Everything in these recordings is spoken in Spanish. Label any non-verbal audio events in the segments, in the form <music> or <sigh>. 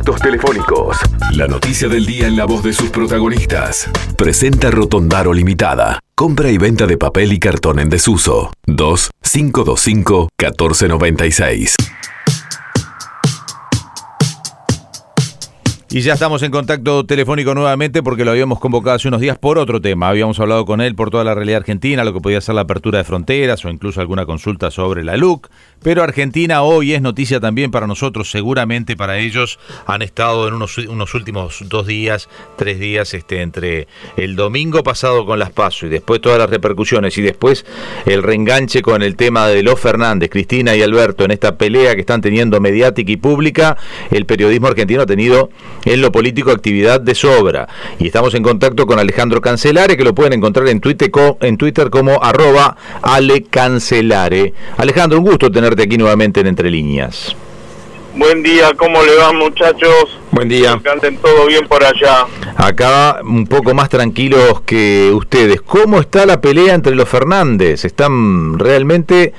contactos telefónicos. La noticia del día en la voz de sus protagonistas. Presenta Rotondaro Limitada. Compra y venta de papel y cartón en desuso. 2 Y ya estamos en contacto telefónico nuevamente porque lo habíamos convocado hace unos días por otro tema. Habíamos hablado con él por toda la realidad argentina, lo que podía ser la apertura de fronteras o incluso alguna consulta sobre la LUC. Pero Argentina hoy es noticia también para nosotros, seguramente para ellos han estado en unos, últimos dos días, tres días, este, entre el domingo pasado con las PASO y después todas las repercusiones y después el reenganche con el tema de los Fernández, Cristina y Alberto en esta pelea que están teniendo mediática y pública, el periodismo argentino ha tenido en lo político actividad de sobra. Y estamos en contacto con Alejandro Cancelare, que lo pueden encontrar en Twitter, en Twitter como arroba Ale Cancelare. Alejandro, un gusto tener aquí nuevamente en Entre Líneas. Buen día, ¿cómo le van muchachos? Buen día. Canten todo bien por allá. Acá un poco más tranquilos que ustedes. ¿Cómo está la pelea entre los Fernández? ¿Están realmente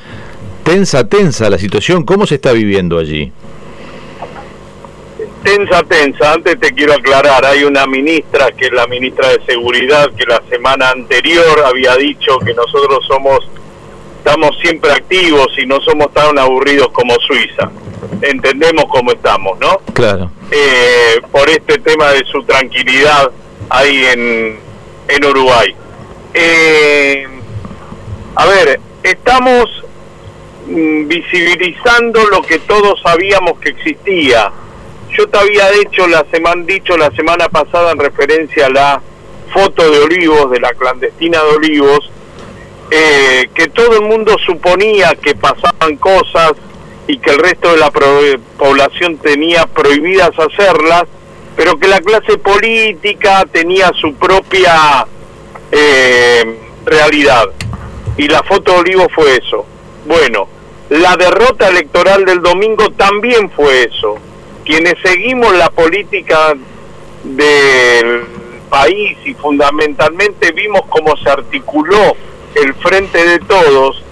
tensa, tensa la situación? ¿Cómo se está viviendo allí? Tensa, tensa. Antes te quiero aclarar, hay una ministra, que es la ministra de Seguridad, que la semana anterior había dicho que nosotros somos estamos siempre activos y no somos tan aburridos como Suiza. Entendemos cómo estamos, ¿no? Claro. Eh, por este tema de su tranquilidad ahí en, en Uruguay. Eh, a ver, estamos mm, visibilizando lo que todos sabíamos que existía. Yo te había dicho la semana dicho la semana pasada en referencia a la foto de Olivos de la clandestina de Olivos eh, que todo el mundo suponía que pasaban cosas y que el resto de la población tenía prohibidas hacerlas, pero que la clase política tenía su propia eh, realidad. Y la foto de Olivo fue eso. Bueno, la derrota electoral del domingo también fue eso. Quienes seguimos la política del país y fundamentalmente vimos cómo se articuló el Frente de Todos,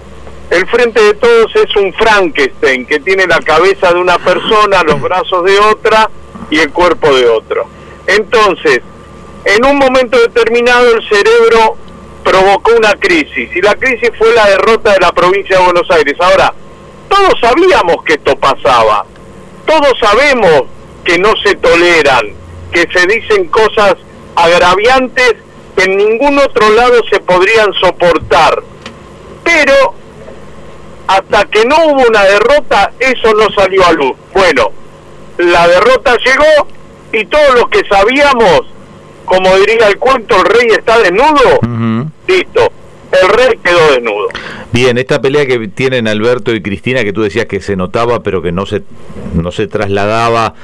el Frente de Todos es un Frankenstein que tiene la cabeza de una persona, los brazos de otra y el cuerpo de otro. Entonces, en un momento determinado el cerebro provocó una crisis y la crisis fue la derrota de la provincia de Buenos Aires. Ahora, todos sabíamos que esto pasaba, todos sabemos que no se toleran, que se dicen cosas agraviantes en ningún otro lado se podrían soportar. Pero hasta que no hubo una derrota, eso no salió a luz. Bueno, la derrota llegó y todos los que sabíamos, como diría el cuento, el rey está desnudo, listo, el rey quedó desnudo. Bien, esta pelea que tienen Alberto y Cristina, que tú decías que se notaba, pero que no se, no se trasladaba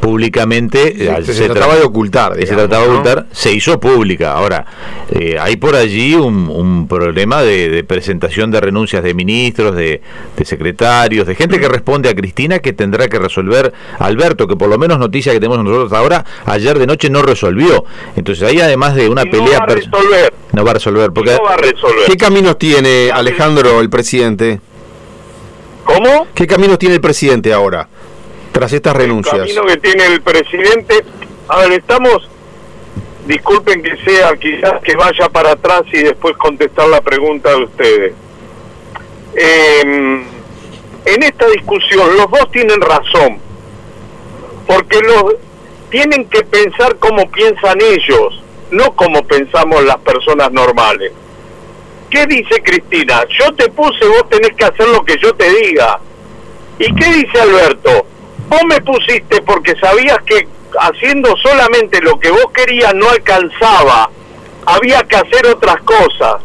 públicamente, se, trataba de ocultar. se trataba de ocultar, se hizo pública. Ahora, eh, hay por allí un, problema de, presentación de renuncias de ministros, de, secretarios, de gente que responde a Cristina que tendrá que resolver Alberto, que por lo menos noticia que tenemos nosotros ahora, ayer de noche no resolvió. Entonces ahí además de una pelea... No. No va a resolver. Porque, no va a resolver. ¿Qué caminos tiene Alejandro, el presidente? ¿Cómo? ¿Qué caminos tiene el presidente ahora, tras estas renuncias? El camino que tiene el presidente... A ver, estamos... Disculpen que sea, quizás que vaya para atrás y después contestar la pregunta de ustedes. Em, en esta discusión los dos tienen razón, porque los tienen que pensar como piensan ellos, no como pensamos las personas normales. ¿Qué dice Cristina? Yo te puse, vos tenés que hacer lo que yo te diga. ¿Y qué dice Alberto? Vos me pusiste porque sabías que haciendo solamente lo que vos querías no alcanzaba. Había que hacer otras cosas.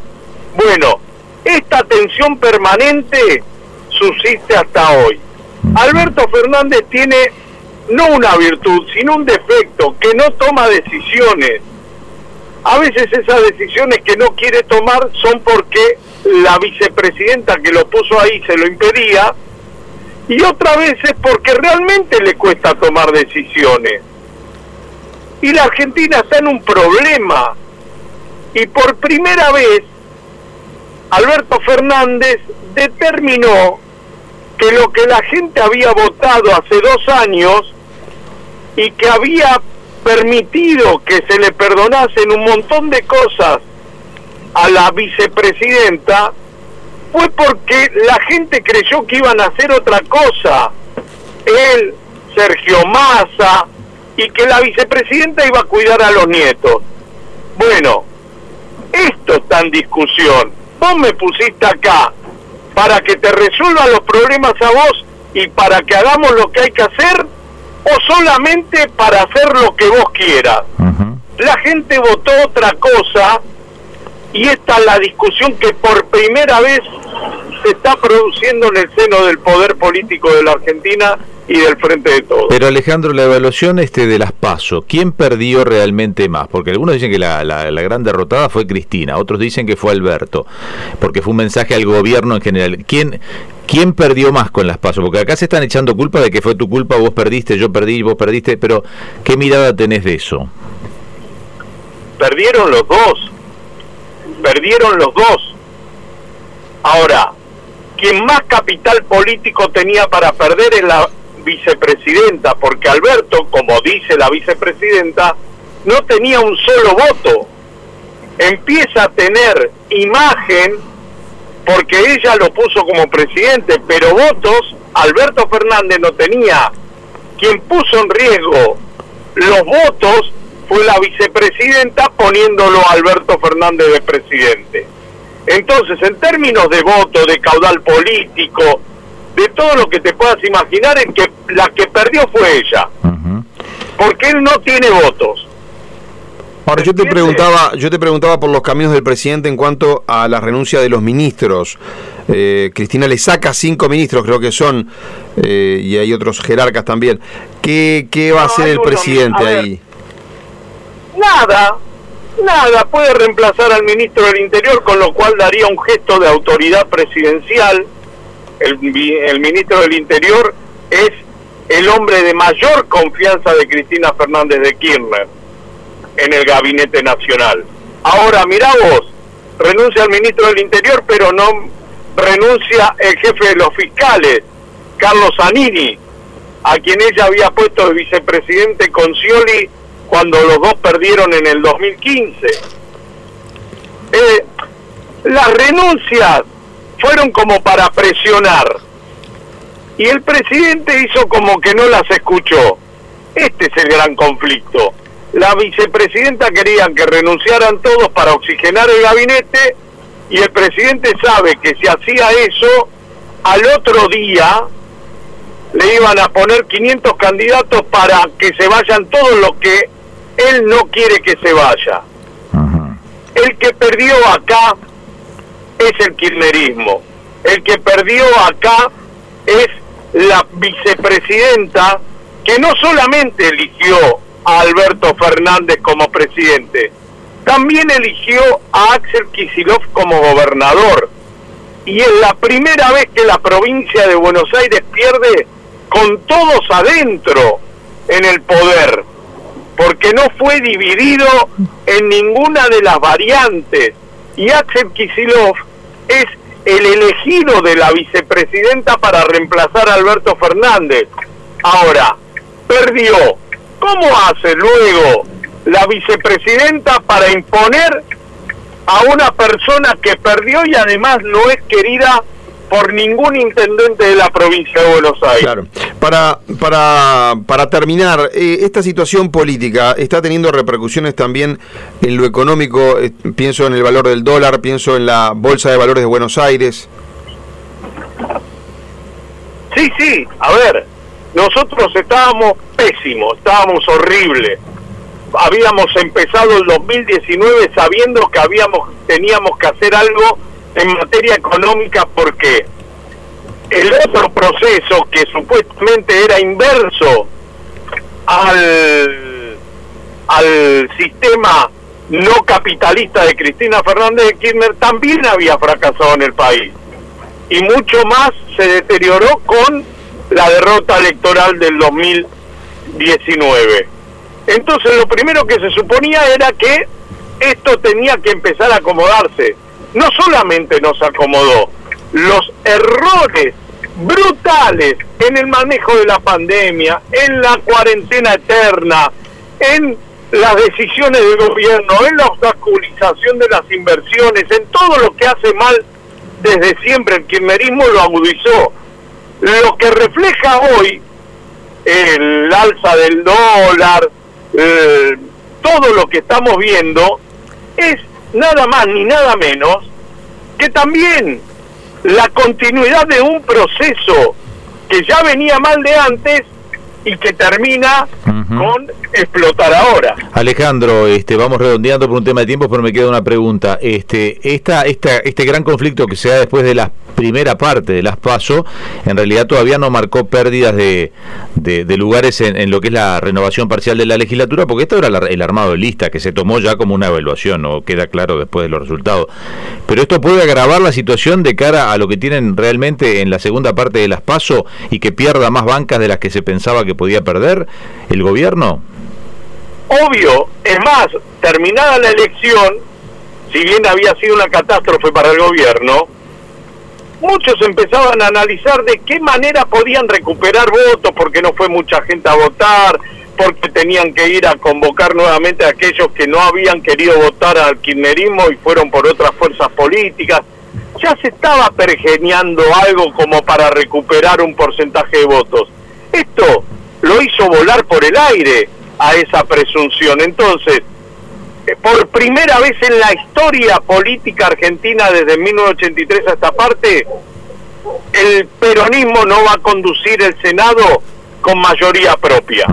Bueno, esta tensión permanente subsiste hasta hoy. Alberto Fernández tiene no una virtud, sino un defecto, que no toma decisiones a veces esas decisiones que no quiere tomar son porque la vicepresidenta que lo puso ahí se lo impedía y otra vez es porque realmente le cuesta tomar decisiones. Y la Argentina está en un problema. Y por primera vez, Alberto Fernández determinó que lo que la gente había votado hace dos años y que había permitido que se le perdonasen un montón de cosas a la vicepresidenta fue porque la gente creyó que iban a hacer otra cosa. Él, Sergio Massa, y que la vicepresidenta iba a cuidar a los nietos. Bueno, esto está en discusión. Vos me pusiste acá para que te resuelva los problemas a vos y para que hagamos lo que hay que hacer o solamente para hacer lo que vos quieras. La gente votó otra cosa y esta es la discusión que por primera vez se está produciendo en el seno del poder político de la Argentina y del frente de todos. Pero Alejandro, la evaluación este de las PASO, ¿quién perdió realmente más? Porque algunos dicen que la, la, gran derrotada fue Cristina, otros dicen que fue Alberto, porque fue un mensaje al gobierno en general. ¿Quién, ¿Quién perdió más con las PASO? Porque acá se están echando culpa de que fue tu culpa, vos perdiste, yo perdí, vos perdiste, pero ¿qué mirada tenés de eso? Perdieron los dos, perdieron los dos. Ahora, quien más capital político tenía para perder es la vicepresidenta, porque Alberto, como dice la vicepresidenta, no tenía un solo voto. Empieza a tener imagen porque ella lo puso como presidente, pero votos Alberto Fernández no tenía. Quien puso en riesgo los votos fue la vicepresidenta poniéndolo a Alberto Fernández de presidente. Entonces, en términos de voto, de caudal político, de todo lo que te puedas imaginar, es que la que perdió fue ella. Porque él no tiene votos. Ahora yo te preguntaba, yo te preguntaba por los caminos del presidente en cuanto a la renuncia de los ministros. Eh, Cristina le saca cinco ministros, creo que son, eh, y hay otros jerarcas también. ¿Qué, qué va a hacer el presidente ahí? Nada, nada. Puede reemplazar al ministro del Interior, con lo cual daría un gesto de autoridad presidencial el, ministro del Interior es el hombre de mayor confianza de Cristina Fernández de Kirchner en el gabinete nacional. Ahora, mirá vos, renuncia el ministro del Interior, pero no renuncia el jefe de los fiscales, Carlos Zanini, a quien ella había puesto de vicepresidente con Scioli cuando los dos perdieron en el 2015. Eh, las renuncias fueron como para presionar. Y el presidente hizo como que no las escuchó. Este es el gran conflicto. La vicepresidenta quería que renunciaran todos para oxigenar el gabinete y el presidente sabe que si hacía eso, al otro día le iban a poner 500 candidatos para que se vayan todos los que él no quiere que se vaya. El que perdió acá es el kirchnerismo. El que perdió acá es la vicepresidenta que no solamente eligió a Alberto Fernández como presidente, también eligió a Axel Kisilov como gobernador. Y es la primera vez que la provincia de Buenos Aires pierde con todos adentro en el poder, porque no fue dividido en ninguna de las variantes. Y Axel Kisilov es el elegido de la vicepresidenta para reemplazar a Alberto Fernández. Ahora, perdió. ¿Cómo hace luego la vicepresidenta para imponer a una persona que perdió y además no es querida por ningún intendente de la provincia de Buenos Aires. Claro. Para, para, para terminar, eh, esta situación política está teniendo repercusiones también en lo económico. Eh, pienso en el valor del dólar, pienso en la Bolsa de Valores de Buenos Aires. Sí, sí, a ver, nosotros estábamos pésimos, estábamos horribles. Habíamos empezado el 2019 sabiendo que habíamos teníamos que hacer algo en materia económica porque el otro proceso que supuestamente era inverso al, al sistema no capitalista de Cristina Fernández de Kirchner también había fracasado en el país. Y mucho más se deterioró con la derrota electoral del 2019. Entonces lo primero que se suponía era que esto tenía que empezar a acomodarse no solamente nos acomodó, los errores brutales en el manejo de la pandemia, en la cuarentena eterna, en las decisiones del gobierno, en la obstaculización de las inversiones, en todo lo que hace mal desde siempre el kirchnerismo lo agudizó. Lo que refleja hoy el alza del dólar, eh, todo lo que estamos viendo, es nada más ni nada menos que también la continuidad de un proceso que ya venía mal de antes y que termina con explotar ahora. Alejandro, este, vamos redondeando por un tema de tiempo, pero me queda una pregunta. Este, esta, esta, este gran conflicto que se da después de la primera parte de las PASO, en realidad todavía no marcó pérdidas de, de, lugares en, lo que es la renovación parcial de la legislatura, porque esto era el armado de lista que se tomó ya como una evaluación, no queda claro después de los resultados. Pero esto puede agravar la situación de cara a lo que tienen realmente en la segunda parte de las PASO y que pierda más bancas de las que se pensaba que podía perder el gobierno? Obvio, es más, terminada la elección, si bien había sido una catástrofe para el gobierno, muchos empezaban a analizar de qué manera podían recuperar votos, porque no fue mucha gente a votar, porque tenían que ir a convocar nuevamente a aquellos que no habían querido votar al kirchnerismo y fueron por otras fuerzas políticas. Ya se estaba pergeñando algo como para recuperar un porcentaje de votos. Esto lo hizo volar por el aire a esa presunción. Entonces, eh, por primera vez en la historia política argentina desde 1983 a esta parte, el peronismo no va a conducir el Senado con mayoría propia.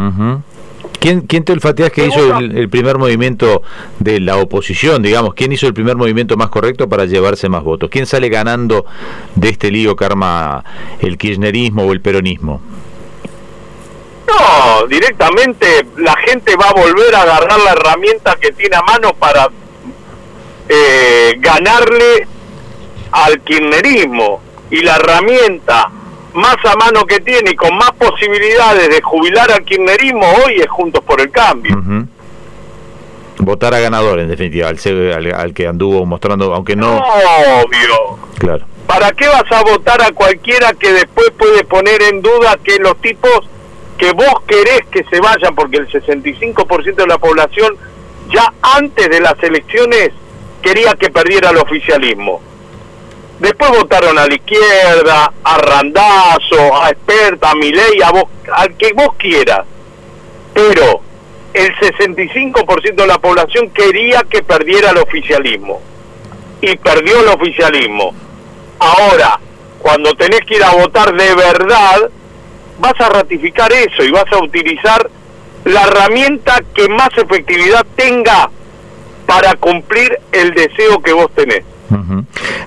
¿Quién, ¿Quién, te olfateas que hizo el, primer movimiento de la oposición, digamos? ¿Quién hizo el primer movimiento más correcto para llevarse más votos? ¿Quién sale ganando de este lío que arma el kirchnerismo o el peronismo? No, directamente la gente va a volver a agarrar la herramienta que tiene a mano para eh, ganarle al kirchnerismo. Y la herramienta más a mano que tiene y con más posibilidades de jubilar al kirchnerismo hoy es Juntos por el Cambio. Votar a ganador, en definitiva, al, al, que anduvo mostrando, aunque no... Obvio. Claro. ¿Para qué vas a votar a cualquiera que después puede poner en duda que los tipos que vos querés que se vayan, porque el 65% de la población ya antes de las elecciones quería que perdiera el oficialismo. Después votaron a la izquierda, a Randazo, a Experta, a Milei, a vos, al que vos quieras. Pero el 65% de la población quería que perdiera el oficialismo. Y perdió el oficialismo. Ahora, cuando tenés que ir a votar de verdad, vas a ratificar eso y vas a utilizar la herramienta que más efectividad tenga para cumplir el deseo que vos tenés.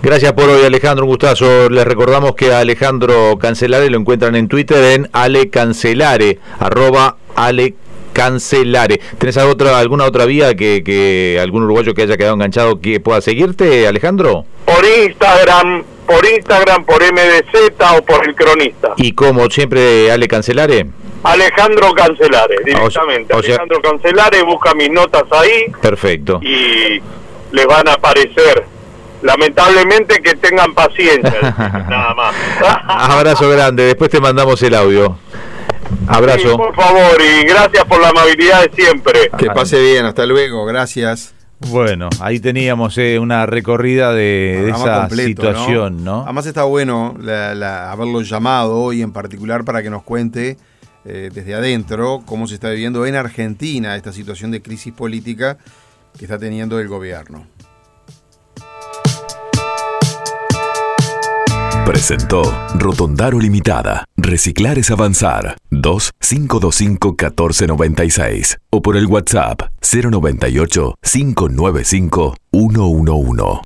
Gracias por hoy, Alejandro. Un gustazo. Les recordamos que a Alejandro Cancelare lo encuentran en Twitter en alecancelare, arroba alecancelare. ¿Tenés otra, alguna otra vía que, que algún uruguayo que haya quedado enganchado que pueda seguirte, Alejandro? Por Instagram, por Instagram, por MDZ o por el cronista. ¿Y como siempre, Ale Cancelare? Alejandro Cancelare, ah, directamente. Alejandro Cancelare, busca mis notas ahí. Perfecto. Y les van a aparecer. Lamentablemente que tengan paciencia, <laughs> nada más. <laughs> Abrazo grande, después te mandamos el audio. Abrazo. por favor, y gracias por la amabilidad de siempre. Que pase bien, hasta luego, gracias. Bueno, ahí teníamos eh, una recorrida de, esa situación, ¿no? Además está bueno haberlo llamado hoy en particular para que nos cuente eh, desde adentro cómo se está viviendo en Argentina esta situación de crisis política que está teniendo el gobierno. Presentó Rotondaro Limitada. Reciclar es avanzar. 2-525-1496. O por el WhatsApp 098-595-111.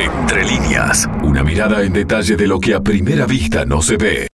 Entre líneas. Una mirada en detalle de lo que a primera vista no se ve.